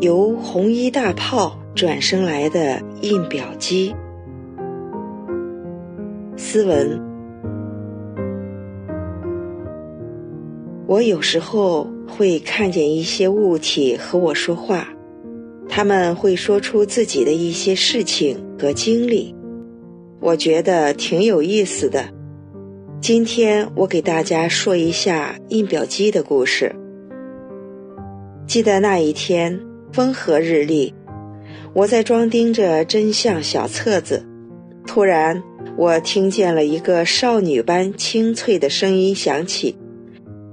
由红衣大炮转生来的印表机。斯文，我有时候会看见一些物体和我说话，他们会说出自己的一些事情和经历，我觉得挺有意思的。今天我给大家说一下印表机的故事。记得那一天风和日丽，我在装订着真相小册子，突然我听见了一个少女般清脆的声音响起，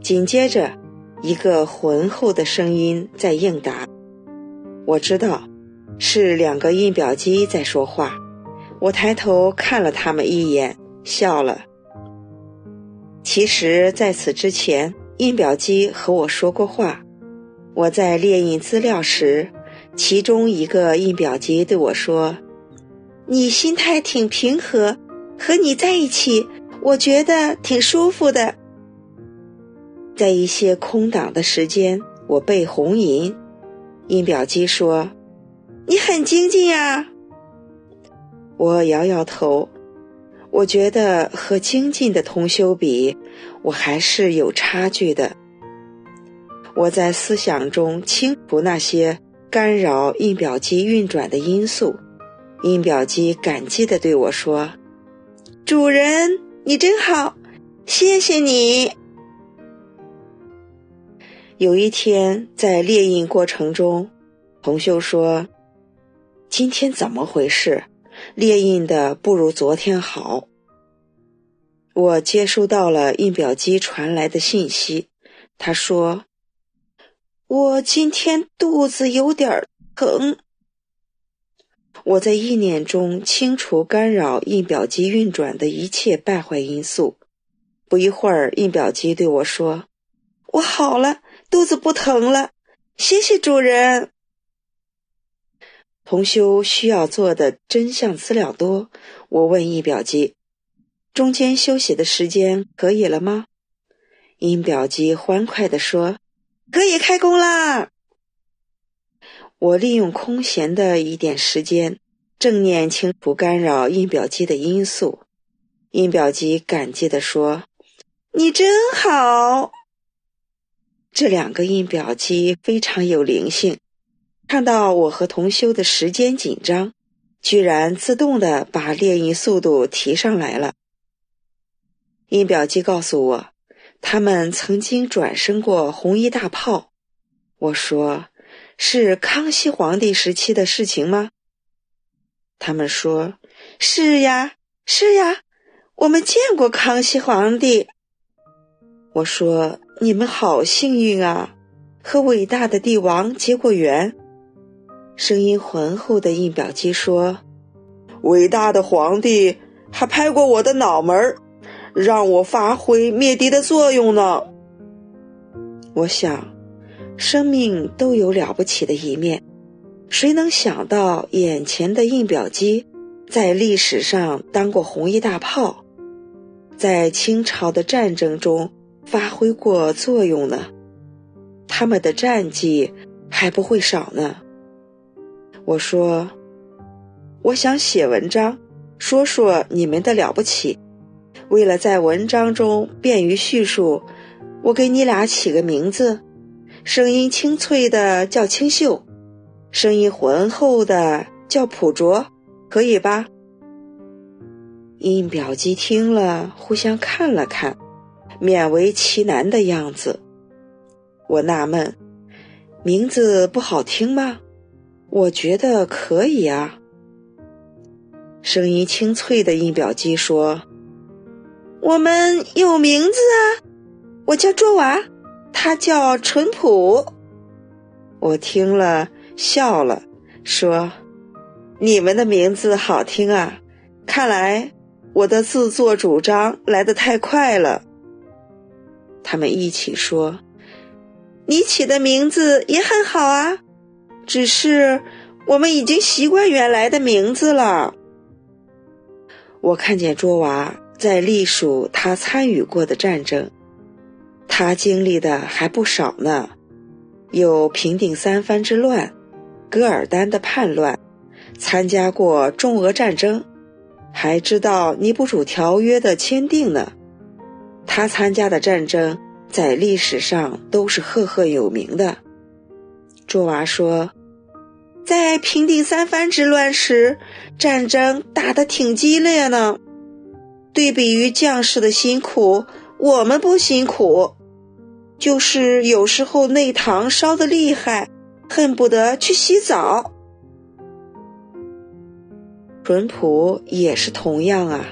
紧接着一个浑厚的声音在应答。我知道是两个印表机在说话，我抬头看了他们一眼，笑了。其实，在此之前，印表机和我说过话。我在列印资料时，其中一个印表机对我说：“你心态挺平和，和你在一起，我觉得挺舒服的。”在一些空档的时间，我背红银，印表机说：“你很精进呀。”我摇摇头，我觉得和精进的同修比，我还是有差距的。我在思想中清除那些干扰印表机运转的因素。印表机感激地对我说：“主人，你真好，谢谢你。”有一天在列印过程中，红秀说：“今天怎么回事？列印的不如昨天好。”我接收到了印表机传来的信息，他说。我今天肚子有点疼。我在意念中清除干扰印表机运转的一切败坏因素。不一会儿，印表机对我说：“我好了，肚子不疼了，谢谢主人。”同修需要做的真相资料多，我问印表机：“中间休息的时间可以了吗？”印表机欢快地说。可以开工啦！我利用空闲的一点时间，正念清除干扰印表机的因素。印表机感激地说：“你真好。”这两个印表机非常有灵性，看到我和同修的时间紧张，居然自动的把列印速度提上来了。印表机告诉我。他们曾经转生过红衣大炮，我说是康熙皇帝时期的事情吗？他们说是呀，是呀，我们见过康熙皇帝。我说你们好幸运啊，和伟大的帝王结过缘。声音浑厚的印表机说，伟大的皇帝还拍过我的脑门儿。让我发挥灭敌的作用呢。我想，生命都有了不起的一面，谁能想到眼前的印表机在历史上当过红衣大炮，在清朝的战争中发挥过作用呢？他们的战绩还不会少呢。我说，我想写文章，说说你们的了不起。为了在文章中便于叙述，我给你俩起个名字：声音清脆的叫清秀，声音浑厚的叫朴拙，可以吧？印表机听了，互相看了看，勉为其难的样子。我纳闷，名字不好听吗？我觉得可以啊。声音清脆的印表机说。我们有名字啊，我叫卓娃，他叫淳朴。我听了笑了，说：“你们的名字好听啊，看来我的自作主张来得太快了。”他们一起说：“你起的名字也很好啊，只是我们已经习惯原来的名字了。”我看见卓娃。在隶属他参与过的战争，他经历的还不少呢，有平定三藩之乱、噶尔丹的叛乱，参加过中俄战争，还知道尼布楚条约的签订呢。他参加的战争在历史上都是赫赫有名的。卓娃说，在平定三藩之乱时，战争打得挺激烈呢。对比于将士的辛苦，我们不辛苦，就是有时候内堂烧得厉害，恨不得去洗澡。淳朴也是同样啊，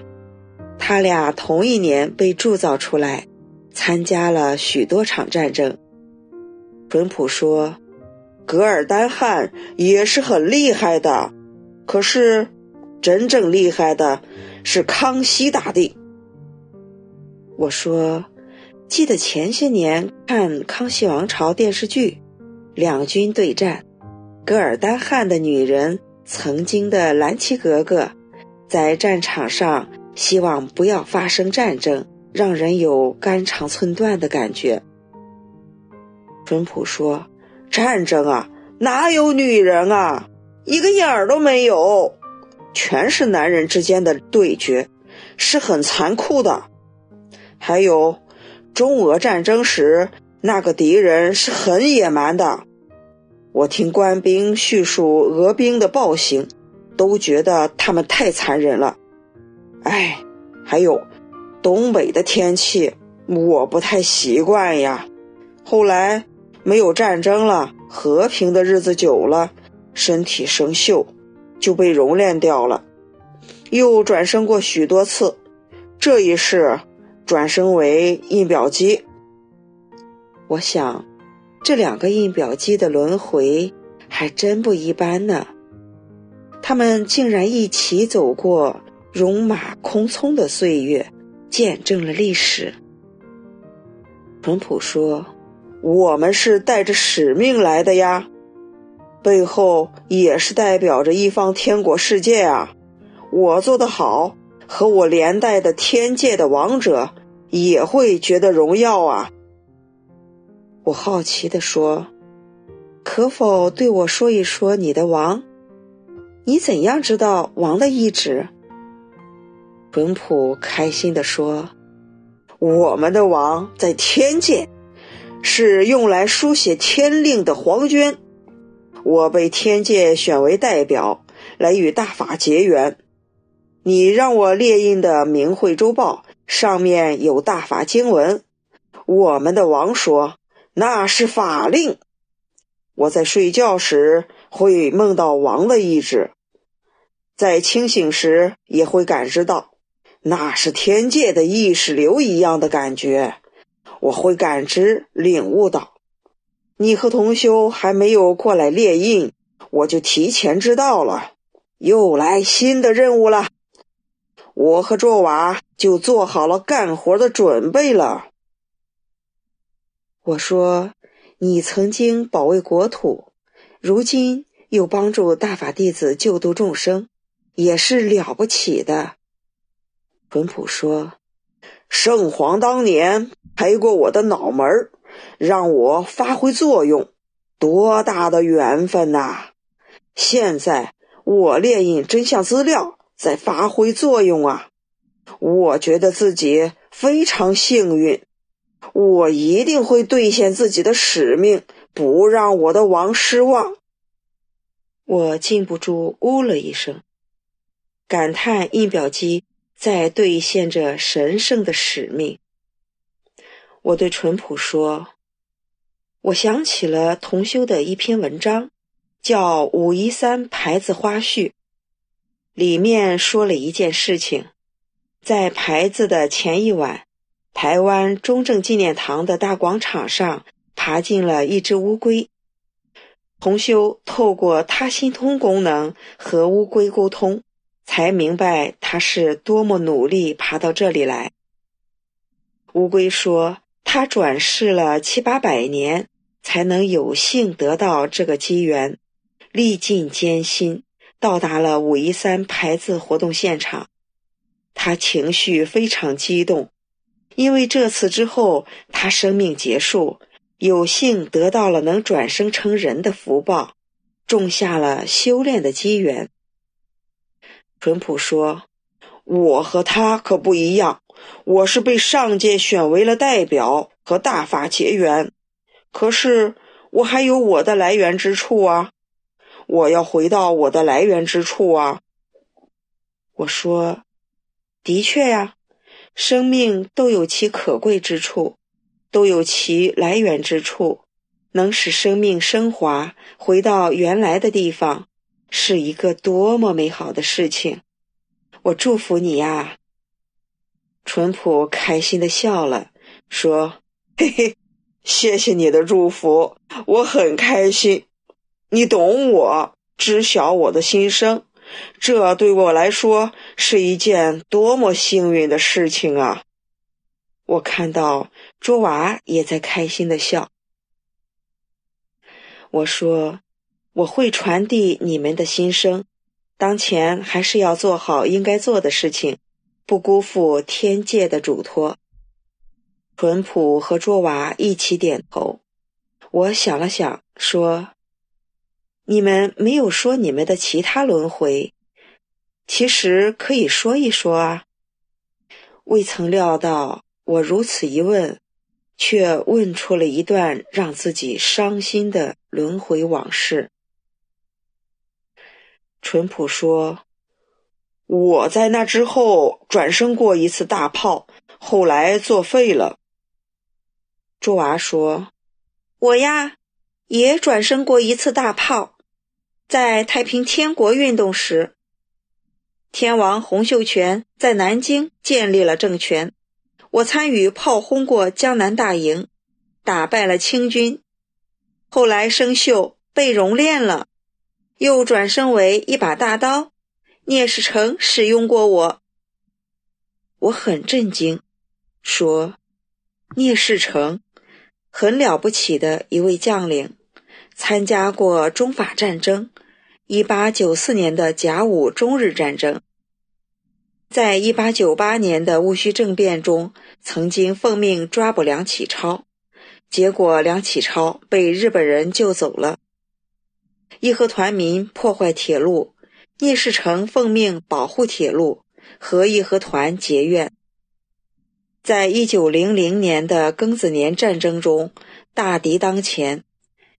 他俩同一年被铸造出来，参加了许多场战争。淳朴说：“噶尔丹汗也是很厉害的，可是真正厉害的。”是康熙大帝。我说，记得前些年看《康熙王朝》电视剧，两军对战，噶尔丹汗的女人曾经的蓝旗格格，在战场上希望不要发生战争，让人有肝肠寸断的感觉。淳朴说：“战争啊，哪有女人啊，一个影儿都没有。”全是男人之间的对决，是很残酷的。还有，中俄战争时，那个敌人是很野蛮的。我听官兵叙述俄兵的暴行，都觉得他们太残忍了。哎，还有，东北的天气我不太习惯呀。后来没有战争了，和平的日子久了，身体生锈。就被熔炼掉了，又转生过许多次，这一世转生为印表机。我想，这两个印表机的轮回还真不一般呢。他们竟然一起走过戎马空匆的岁月，见证了历史。淳朴说：“我们是带着使命来的呀。”背后也是代表着一方天国世界啊！我做得好，和我连带的天界的王者也会觉得荣耀啊！我好奇地说：“可否对我说一说你的王？你怎样知道王的意志？”淳朴开心地说：“我们的王在天界，是用来书写天令的黄绢。”我被天界选为代表，来与大法结缘。你让我列印的《明慧周报》上面有大法经文。我们的王说那是法令。我在睡觉时会梦到王的意志，在清醒时也会感知到，那是天界的意识流一样的感觉。我会感知、领悟到。你和同修还没有过来列印，我就提前知道了，又来新的任务了。我和卓娃就做好了干活的准备了。我说，你曾经保卫国土，如今又帮助大法弟子救度众生，也是了不起的。淳朴说，圣皇当年拍过我的脑门儿。让我发挥作用，多大的缘分呐！现在我列印真相资料，在发挥作用啊！我觉得自己非常幸运，我一定会兑现自己的使命，不让我的王失望。我禁不住呜了一声，感叹印表机在兑现着神圣的使命。我对淳朴说：“我想起了同修的一篇文章，叫《武夷山牌子花絮》，里面说了一件事情：在牌子的前一晚，台湾中正纪念堂的大广场上爬进了一只乌龟。同修透过他心通功能和乌龟沟通，才明白他是多么努力爬到这里来。乌龟说。”他转世了七八百年，才能有幸得到这个机缘，历尽艰辛，到达了武夷山排字活动现场。他情绪非常激动，因为这次之后，他生命结束，有幸得到了能转生成人的福报，种下了修炼的机缘。淳朴说：“我和他可不一样，我是被上界选为了代表和大法结缘，可是我还有我的来源之处啊！我要回到我的来源之处啊！”我说：“的确呀，生命都有其可贵之处，都有其来源之处。”能使生命升华，回到原来的地方，是一个多么美好的事情！我祝福你呀。淳朴开心的笑了，说：“嘿嘿，谢谢你的祝福，我很开心。你懂我，知晓我的心声，这对我来说是一件多么幸运的事情啊！”我看到卓娃也在开心的笑。我说：“我会传递你们的心声，当前还是要做好应该做的事情，不辜负天界的嘱托。”淳朴和卓娃一起点头。我想了想，说：“你们没有说你们的其他轮回，其实可以说一说啊。”未曾料到我如此一问。却问出了一段让自己伤心的轮回往事。淳朴说：“我在那之后转生过一次大炮，后来作废了。”卓娃说：“我呀，也转生过一次大炮，在太平天国运动时，天王洪秀全在南京建立了政权。”我参与炮轰过江南大营，打败了清军。后来生锈被熔炼了，又转生为一把大刀。聂士成使用过我，我很震惊，说：“聂士成很了不起的一位将领，参加过中法战争，一八九四年的甲午中日战争。”在一八九八年的戊戌政变中，曾经奉命抓捕梁启超，结果梁启超被日本人救走了。义和团民破坏铁路，聂士成奉命保护铁路，和义和团结怨。在一九零零年的庚子年战争中，大敌当前，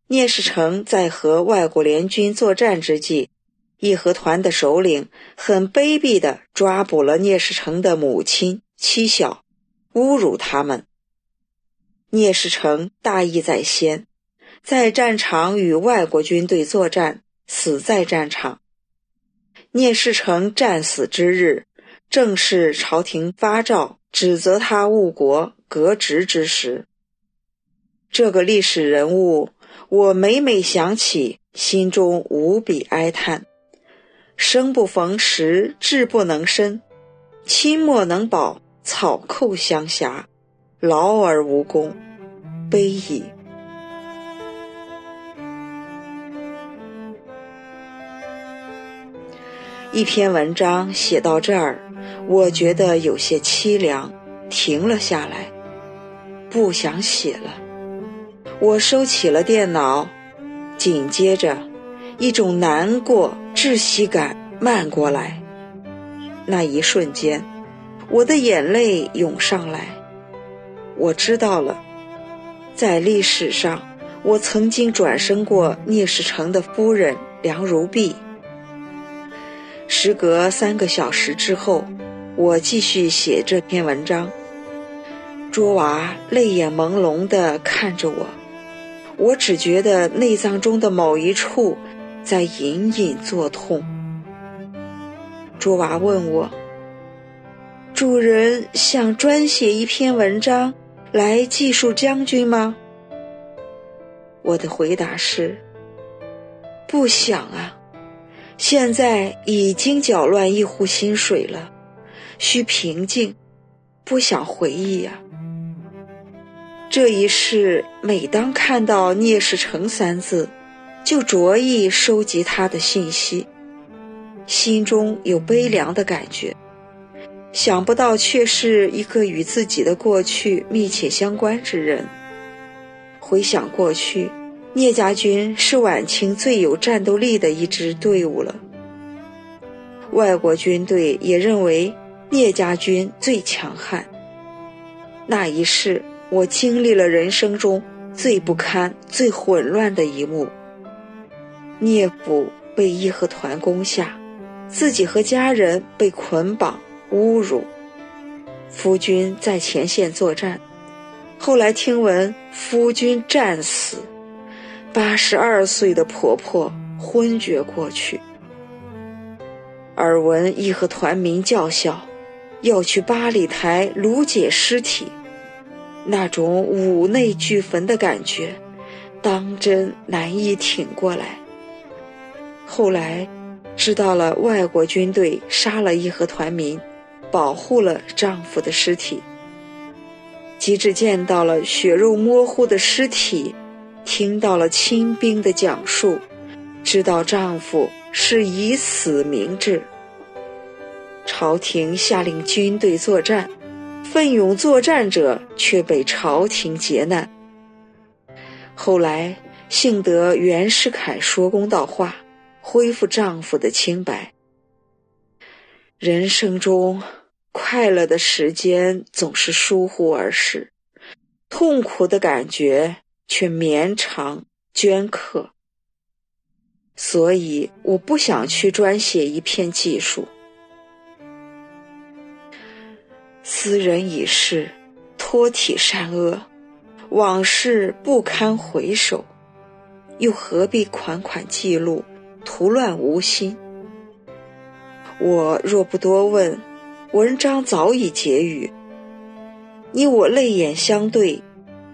聂士成在和外国联军作战之际。义和团的首领很卑鄙地抓捕了聂士成的母亲、妻小，侮辱他们。聂士成大义在先，在战场与外国军队作战，死在战场。聂士成战死之日，正是朝廷发诏指责他误国、革职之时。这个历史人物，我每每想起，心中无比哀叹。生不逢时，志不能伸，亲莫能保，草寇相挟，劳而无功，悲矣。一篇文章写到这儿，我觉得有些凄凉，停了下来，不想写了。我收起了电脑，紧接着。一种难过、窒息感漫过来，那一瞬间，我的眼泪涌上来。我知道了，在历史上，我曾经转生过聂士成的夫人梁如碧。时隔三个小时之后，我继续写这篇文章。卓娃泪眼朦胧地看着我，我只觉得内脏中的某一处。在隐隐作痛。卓娃问我：“主人想专写一篇文章来记述将军吗？”我的回答是：“不想啊，现在已经搅乱一壶心水了，需平静，不想回忆呀。这一世，每当看到聂士成三字。”就着意收集他的信息，心中有悲凉的感觉。想不到却是一个与自己的过去密切相关之人。回想过去，聂家军是晚清最有战斗力的一支队伍了。外国军队也认为聂家军最强悍。那一世，我经历了人生中最不堪、最混乱的一幕。聂府被义和团攻下，自己和家人被捆绑、侮辱。夫君在前线作战，后来听闻夫君战死。八十二岁的婆婆昏厥过去，耳闻义和团民叫嚣，要去八里台掳解尸体，那种五内俱焚的感觉，当真难以挺过来。后来知道了外国军队杀了义和团民，保护了丈夫的尸体，及至见到了血肉模糊的尸体。听到了清兵的讲述，知道丈夫是以死明志。朝廷下令军队作战，奋勇作战者却被朝廷劫难。后来幸得袁世凯说公道话，恢复丈夫的清白。人生中快乐的时间总是疏忽而逝，痛苦的感觉。却绵长镌刻，所以我不想去专写一篇记述。斯人已逝，托体善恶，往事不堪回首，又何必款款记录，徒乱无心？我若不多问，文章早已结语。你我泪眼相对。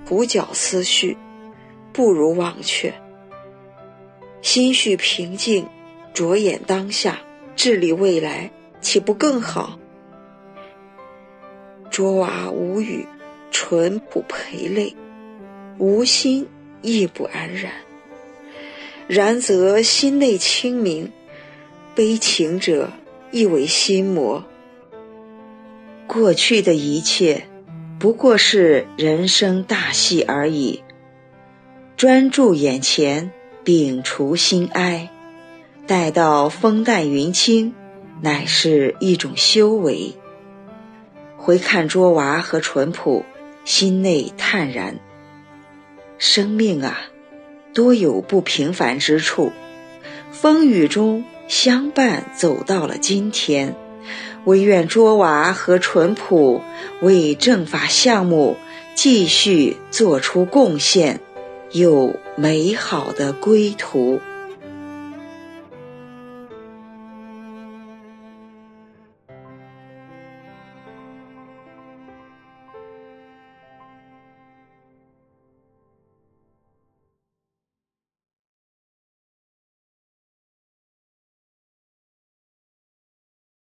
胡搅思绪，不如忘却。心绪平静，着眼当下，治理未来，岂不更好？卓娃无语，唇不陪泪，无心亦不安然。然则心内清明，悲情者亦为心魔。过去的一切。不过是人生大戏而已。专注眼前，摒除心哀，待到风淡云轻，乃是一种修为。回看卓娃和淳朴，心内坦然。生命啊，多有不平凡之处，风雨中相伴走到了今天。惟愿卓娃和淳朴为政法项目继续做出贡献，有美好的归途。